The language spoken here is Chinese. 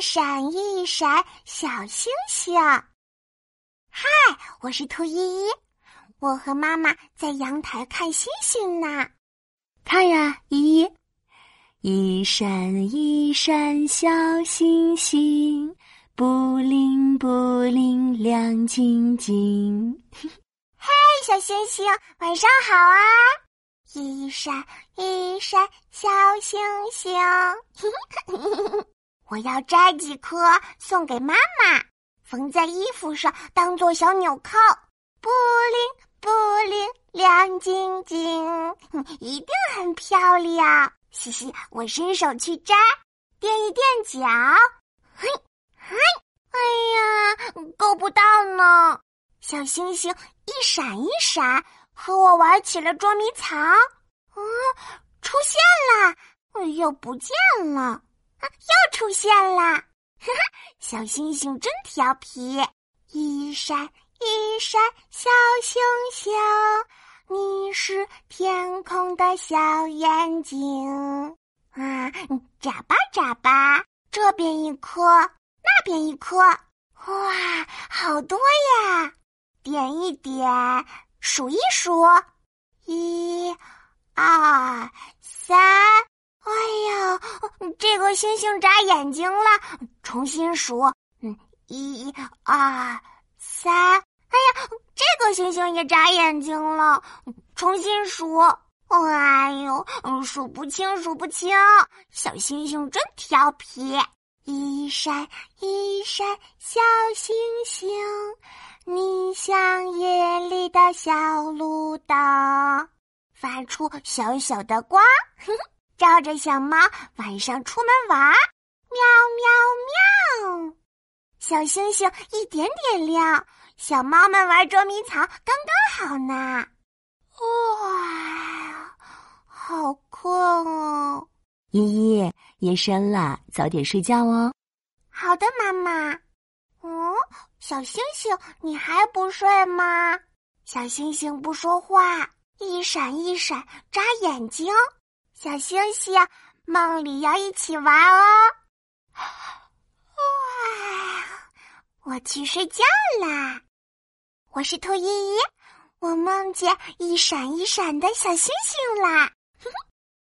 一闪一闪小星星。嗨，我是兔依依，我和妈妈在阳台看星星呢。看呀，依依，一闪一闪小星星，布灵布灵亮晶晶。嘿，小星星，晚上好啊！一闪一闪小星星，我要摘几颗送给妈妈，缝在衣服上当做小纽扣，布灵布灵亮晶晶，一定很漂亮。嘻嘻，我伸手去摘，垫一垫脚，嘿，嘿，哎呀，够不到呢。小星星一闪一闪。和我玩起了捉迷藏，啊，出现了，又不见了，又出现了，哈哈，小星星真调皮，一闪一闪小星星，你是天空的小眼睛，啊，眨巴眨巴，这边一颗，那边一颗，哇，好多呀，点一点。数一数，一、二、这个星星眨眼睛了。重新数，嗯，一、二、三。哎呀，这个星星也眨眼睛了。重新数，哎呦，数不清，数不清。小星星真调皮，一闪一闪小星星。你像夜里的小路灯，发出小小的光，照着小猫晚上出门玩。喵喵喵，小星星一点点亮，小猫们玩捉迷藏刚刚好呢。哇，好困哦！依依，夜深了，早点睡觉哦。好的，妈妈。嗯。小星星，你还不睡吗？小星星不说话，一闪一闪眨眼睛。小星星，梦里要一起玩哦。我去睡觉啦。我是兔依依，我梦见一闪一闪的小星星啦。